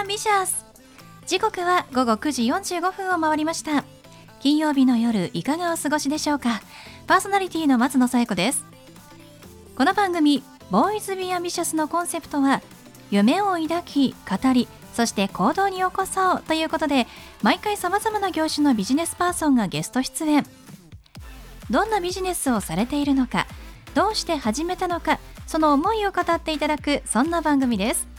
ボーイズビーアンビシャス時刻は午後9時45分を回りました。金曜日の夜いかがお過ごしでしょうか。パーソナリティの松野紗友子です。この番組ボーイズビーアンビシャスのコンセプトは夢を抱き語りそして行動に起こそうということで毎回さまざまな業種のビジネスパーソンがゲスト出演。どんなビジネスをされているのかどうして始めたのかその思いを語っていただくそんな番組です。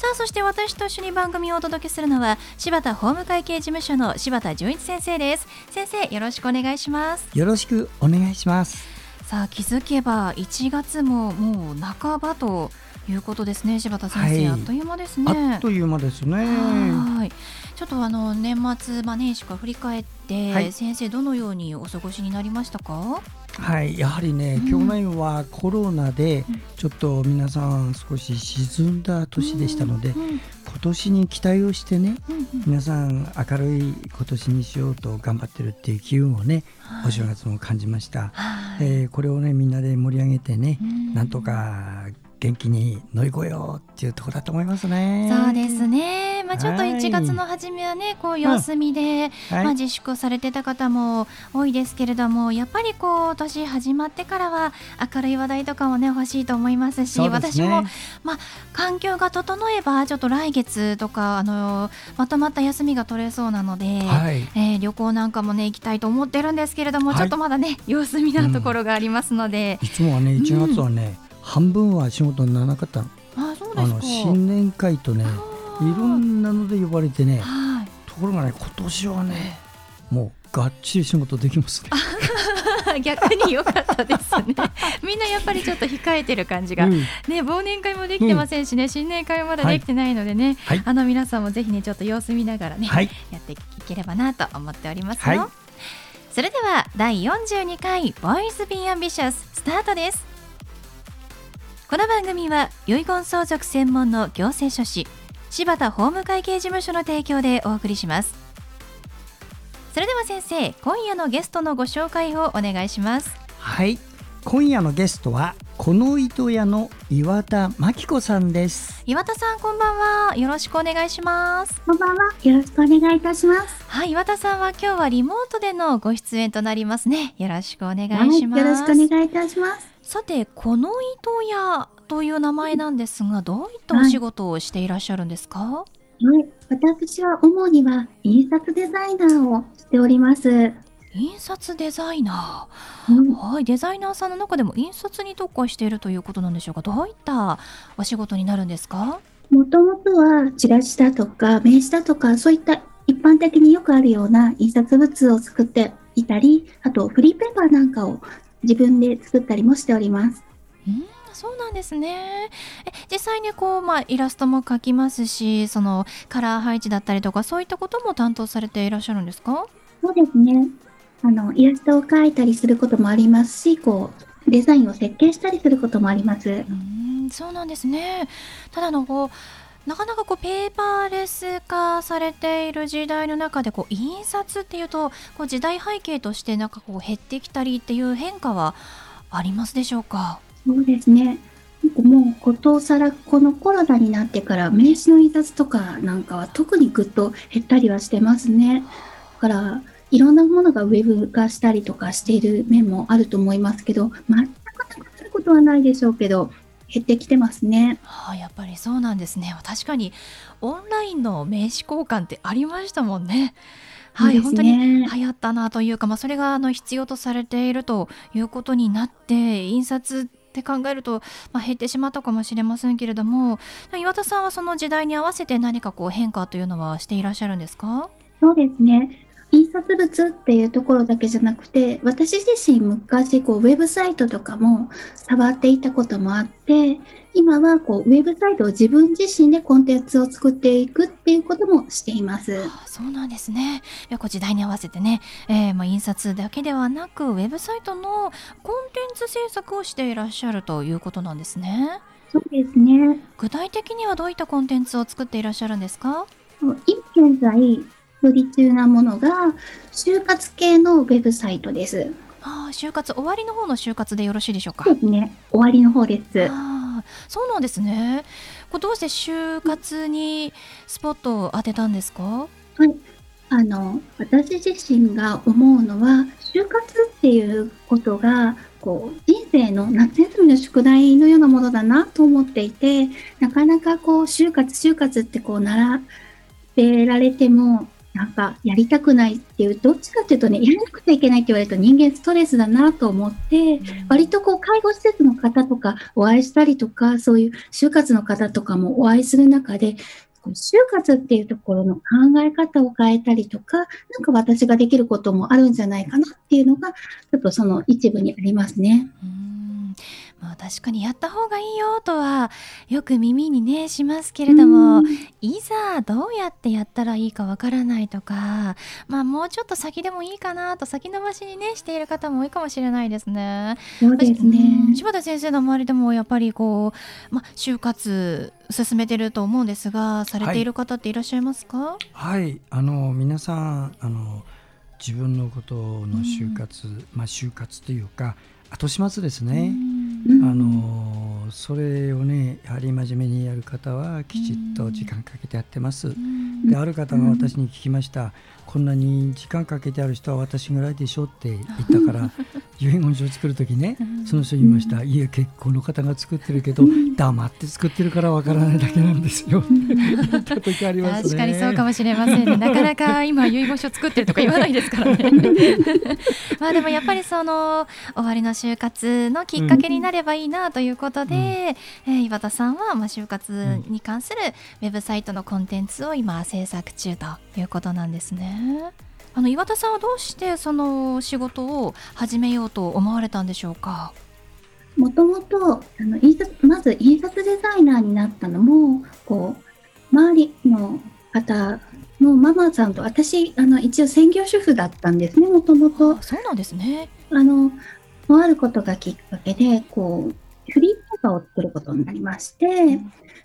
さあそして私と一緒に番組をお届けするのは柴田法務会計事務所の柴田純一先生です。先生よろしくお願いします。よろしくお願いします。さあ気づけば1月ももう半ばということですね柴田先生、はい、あっという間ですね。あっという間ですね。はい。ちょっとあの年末、まあ、年始から振り返って、はい、先生どのようにお過ごしになりましたか？はい。やはりね、うん、去年はコロナでちょっと皆さん少し沈んだ年でしたので、うんうん、今年に期待をしてね、うんうん、皆さん明るい今年にしようと頑張ってるっていう機運をね、はい、お正月も感じました、はい、えー、これをねみんなで盛り上げてね、なんとか元気に乗り越えようっていうところだと思いますね。そうですね。まあちょっと1月の初めはね、こう様子見で、まあ自粛されてた方も多いですけれども、やっぱりこう年始まってからは明るい話題とかもね欲しいと思いますし、私もまあ環境が整えばちょっと来月とかあのまとまった休みが取れそうなので、はい、えー、旅行なんかもね行きたいと思ってるんですけれども、はい、ちょっとまだね様子見なところがありますので、うん、いつもはね1月はね、うん半分は仕事にならなかった。のあそうですの新年会とねいろんなので呼ばれてね、はい、ところがね今年はねもうがっちり仕事できますね。逆に良かったですね。みんなやっぱりちょっと控えてる感じが、うん、ね忘年会もできてませんしね、うん、新年会もまだできてないのでね、はい、あの皆さんもぜひねちょっと様子見ながらね、はい、やっていければなと思っておりますよ、それでは第42回ボイスビーアンビシャススタートです。この番組は遺言相続専門の行政書士柴田法務会計事務所の提供でお送りします。それでは先生今夜のゲストのご紹介をお願いします。はい。今夜のゲストはこの糸屋の岩田真紀子さんです。岩田さんこんばんは。よろしくお願いします。こんばんは。よろしくお願いいたします。はい岩田さんは今日はリモートでのご出演となりますね。よろしくお願いします、はい、よろしくお願いいたします。さてこの糸屋という名前なんですがどういったお仕事をしていらっしゃるんですか、はい、私は主には印刷デザイナーをしております。印刷デザイナー、うん、はい。デザイナーさんの中でも印刷に特化しているということなんでしょうか？どういったお仕事になるんですか？もともとはチラシだとか名刺だとかそういった一般的によくあるような印刷物を作っていたりあとフリーペーパーなんかを自分で作ったりもしております。うんそうなんですね。え実際にこう、まあ、イラストも描きますし、そのカラー配置だったりとか、そういったことも担当されていらっしゃるんですか？そうですね。あの、イラストを描いたりすることもありますし、こう、デザインを設計したりすることもあります。うん、そうなんですね。ただのこう、なかなかこうペーパーレス化されている時代の中でこう印刷っていうとこう時代背景としてなんかこう減ってきたりっていう変化はありますでしょうか？そうですねもうことさらこのコロナになってから名刺の印刷とかなんかは特にぐっと減ったりはしてますね。だからいろんなものがウェブ化したりとかしている面もあると思いますけど全くなくなることはないでしょうけど減ってきてますね。はあ、やっぱりそうなんですね。確かにオンラインの名刺交換ってありましたもんね。はい、ね、本当に流行ったなというか、まあ、それがあの必要とされているということになって印刷って考えると、まあ、減ってしまったかもしれませんけれども岩田さんはその時代に合わせて何かこう変化というのはしていらっしゃるんですか？そうですね。印刷物っていうところだけじゃなくて私自身昔こうウェブサイトとかも触っていたこともあって今はこうウェブサイトを自分自身でコンテンツを作っていくっていうこともしています。あそうなんですね。いやこう時代に合わせてね、えー、まあ印刷だけではなくウェブサイトのコンテンツ制作をしていらっしゃるということなんですね。そうですね。具体的にはどういったコンテンツを作っていらっしゃるんですか？今現在売り中なものが就活系のウェブサイトです。あ就活終わりの方の就活でよろしいでしょうか？そうですね。終わりの方です。あそうなんですね。これどうして就活にスポットを当てたんですか？はい。あの私自身が思うのは就活っていうことがこう人生の夏休みの宿題のようなものだなと思っていてなかなかこう就活就活ってこう習ってられてもなんかやりたくないっていうどっちかっていうとねやらなくちゃいけないって言われると人間ストレスだなと思って、割とこう介護施設の方とかお会いしたりとかそういう就活の方とかもお会いする中で就活っていうところの考え方を変えたりとか、なんか私ができることもあるんじゃないかなっていうのが、ちょっとその一部にありますね。うんまあ、確かにやった方がいいよとはよく耳にねしますけれども、いざどうやってやったらいいかわからないとか、まあ、もうちょっと先でもいいかなと先延ばしにねしている方も多いかもしれないですね。そうですね。柴田先生の周りでもやっぱりこう、まあ、就活進めてると思うんですがされている方っていらっしゃいますか？はい、はい、あの皆さんあの自分のことの就活、うん、まあ就活というか後始末ですね、あのそれをねやはり真面目にやる方はきちっと時間かけてやってます。である方が私に聞きました、こんなに時間かけてある人は私ぐらいでしょって言ったから 遺言書を作る時ねその人言いました、いえ結婚の方が作ってるけど黙って作ってるからわからないだけなんですよ。確かにそうかもしれませんね。なかなか今遺言書作ってるとか言わないですからね。まあでもやっぱりその終わりの就活のきっかけになればいいなということで、うん、えー、岩田さんはまあ就活に関するウェブサイトのコンテンツを今制作中ということなんですね。あの岩田さんはどうしてその仕事を始めようと思われたんでしょうか？もともとあの印刷まず印刷デザイナーになったのもこう周りの方のママさんと私あの一応専業主婦だったんですねもともと。そうなんですね。あのあることがきっかけでこうフリーペーパーを作ることになりまして、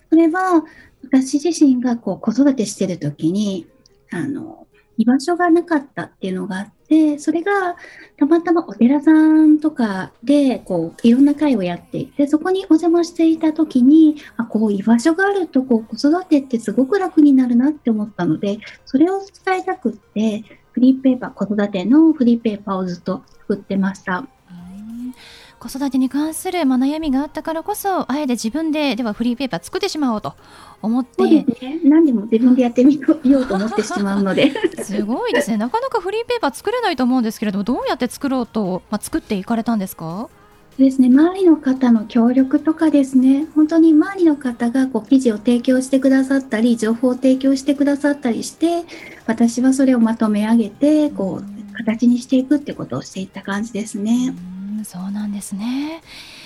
それは私自身がこう子育てしてる時にあの居場所がなかったっていうのがあって、それがたまたまお寺さんとかで、こう、いろんな会をやっていて、そこにお邪魔していた時に、あ、こう、居場所があると、こう、子育てってすごく楽になるなって思ったので、それを伝えたくって、フリーペーパー、子育てのフリーペーパーをずっと作ってました。子育てに関する、ま悩みがあったからこそあえて自分でではフリーペーパー作ってしまおうと思って、ね、何でも自分でやってみようと思ってしまうので。すごいですね。なかなかフリーペーパー作れないと思うんですけれどもどうやって作ろうと、まあ、作っていかれたんですか？ですね、周りの方の協力とかですね、本当に周りの方がこう記事を提供してくださったり、情報を提供してくださったりして、私はそれをまとめ上げて、こう、形にしていくってことをしていった感じですね。そうなんですね。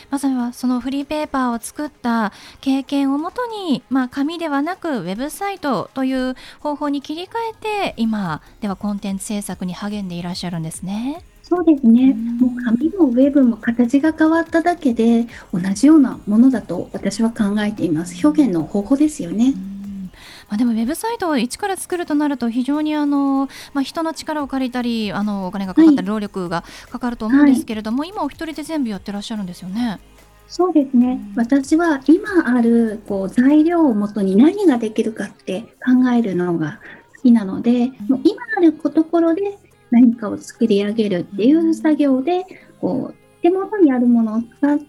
まずはそのフリーペーパーを作った経験をもとに、まあ、紙ではなくウェブサイトという方法に切り替えて今ではコンテンツ制作に励んでいらっしゃるんですね。そうですね、もう紙もウェブも形が変わっただけで同じようなものだと私は考えています。表現の方法ですよね。まあ、でもウェブサイトを一から作るとなると非常にあの、まあ、人の力を借りたりあのお金がかかったり労力がかかると思うんですけれども、はい、今お一人で全部やってらっしゃるんですよね。そうですね。私は今あるこう材料をもとに何ができるかって考えるのが好きなので、もう今あるところで何かを作り上げるっていう作業で、こう手元にあるものを使って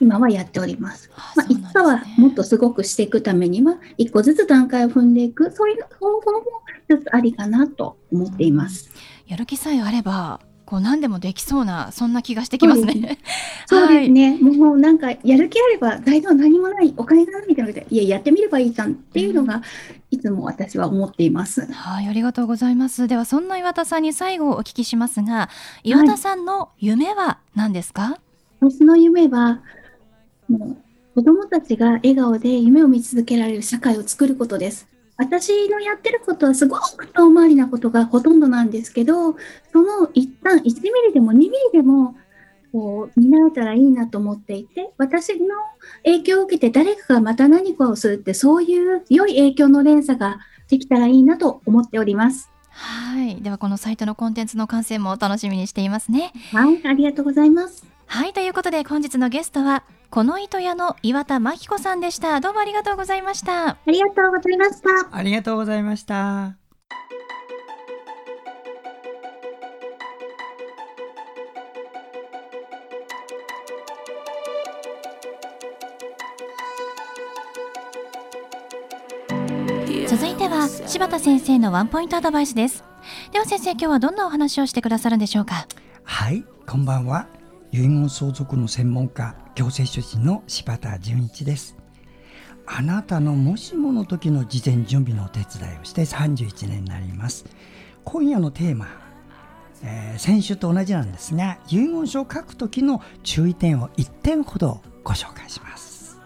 今はやっております。まあ、いつかはもっとすごくしていくためには一個ずつ段階を踏んでいくそういう方法も一つありかなと思っています。やる気さえあればこう何でもできそうなそんな気がしてきますね。そうですね。はい、もうなんかやる気あれば材料何もないお金がないみたいなのでいややってみればいいじゃんっていうのが、いつも私は思っています。はい、ありがとうございます。ではそんな岩田さんに最後お聞きしますが、岩田さんの夢は何ですか？はい、私の夢はもう子供たちが笑顔で夢を見続けられる社会を作ることです。私のやってることはすごく遠回りなことがほとんどなんですけど、その一旦1ミリでも2ミリでもこう担えたらいいなと思っていて、私の影響を受けて誰かがまた何かをするって、そういう良い影響の連鎖ができたらいいなと思っております。はい。ではこのサイトのコンテンツの完成も楽しみにしていますね。はい。ありがとうございます。はい。ということで本日のゲストはこの糸屋の岩田真紀子さんでした。どうもありがとうございました。ありがとうございました。ありがとうございました。続いては柴田先生のワンポイントアドバイスです。では先生今日はどんなお話をしてくださるんでしょうか？はいこんばんは。遺言相続の専門家行政書士の柴田純一です。あなたのもしもの時の事前準備のお手伝いをして31年になります。今夜のテーマ、えー、先週と同じなんですが遺言書を書く時の注意点を1点ほどご紹介します。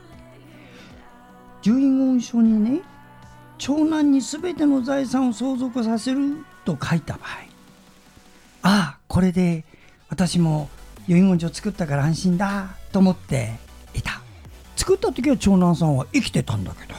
遺言書にね長男に全ての財産を相続させると書いた場合ああこれで私も遺言書作ったから安心だと思っていた。作った時は長男さんは生きてたんだけど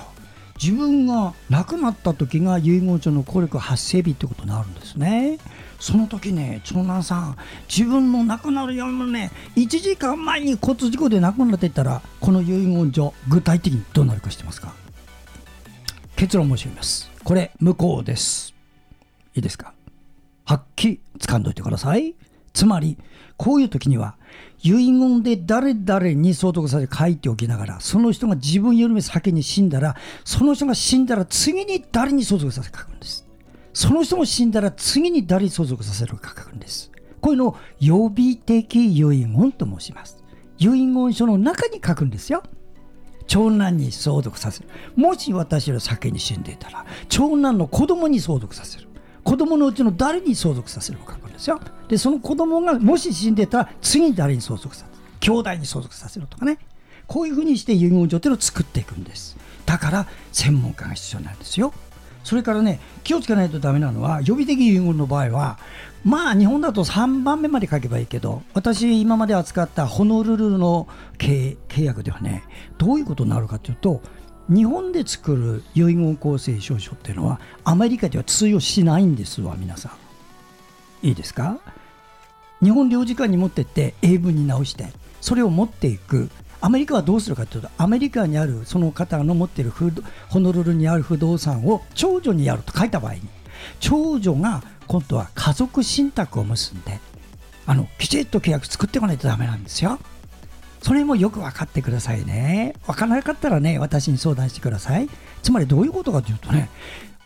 自分が亡くなった時が遺言書の効力発生日ってことになるんですね。その時ね長男さん自分の亡くなるよりもね1時間前に交通事故で亡くなっていったらこの遺言書具体的にどうなるか知ってますか？結論申し上げます。これ無効です。いいですか？はっきり掴んどいてください。つまりこういう時には遺言で誰々に相続させ書いておきながらその人が自分よりも先に死んだらその人が死んだら次に誰に相続させ書くんです。その人も死んだら次に誰に相続させるか書くんです。こういうのを予備的遺言と申します。遺言書の中に書くんですよ。長男に相続させる。もし私より先に死んでいたら長男の子供に相続させる。子供のうちの誰に相続させるか書くですよ。でその子供がもし死んでたら次に誰に相続させる？兄弟に相続させるとかね。こういうふうにして遺言状っていうのを作っていくんです。だから専門家が必要なんですよ。それからね気をつけないとダメなのは予備的遺言の場合はまあ日本だと3番目まで書けばいいけど私今まで扱ったホノルルの契約ではねどういうことになるかというと日本で作る遺言構成証書っていうのはアメリカでは通用しないんですわ皆さん。いいですか？日本領事館に持ってって英文に直してそれを持っていくアメリカはどうするかというとアメリカにあるその方の持っているホノルルにある不動産を長女にやると書いた場合に長女が今度は家族信託を結んであのきちっと契約作ってこないとダメなんですよ。それもよく分かってくださいね。分からなかったらね、私に相談してください。つまりどういうことかというとね、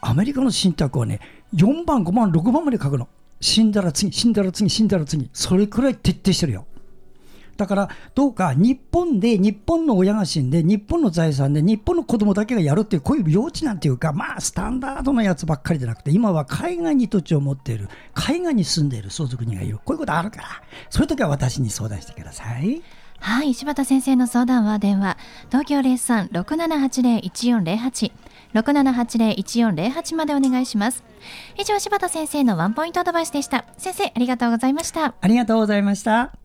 アメリカの信託はね、4番、5番、6番まで書くの。死んだら次、死んだら次、死んだら次。それくらい徹底してるよ。だからどうか日本で日本の親が死んで日本の財産で日本の子供だけがやるっていうこういう幼稚なんていうかまあスタンダードなやつばっかりじゃなくて今は海外に土地を持っている海外に住んでいる相続人がいるこういうことあるからそういう時は私に相談してください。はい、柴田先生の相談は電話、東京03-6780-1408、6780-1408までお願いします。以上、柴田先生のワンポイントアドバイスでした。先生、ありがとうございました。ありがとうございました。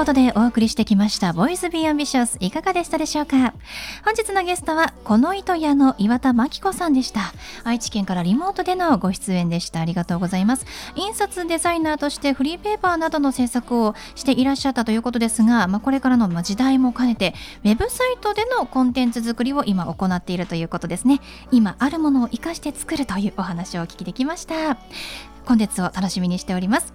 ことでお送りしてきましたボイスビーアンビシャスいかがでしたでしょうか？本日のゲストはこの糸屋の岩田真紀子さんでした。愛知県からリモートでのご出演でした。ありがとうございます。印刷デザイナーとしてフリーペーパーなどの制作をしていらっしゃったということですが、まあ、これからの時代も兼ねてウェブサイトでのコンテンツ作りを今行っているということですね。今あるものを生かして作るというお話をお聞きできました。本日を楽しみにしております。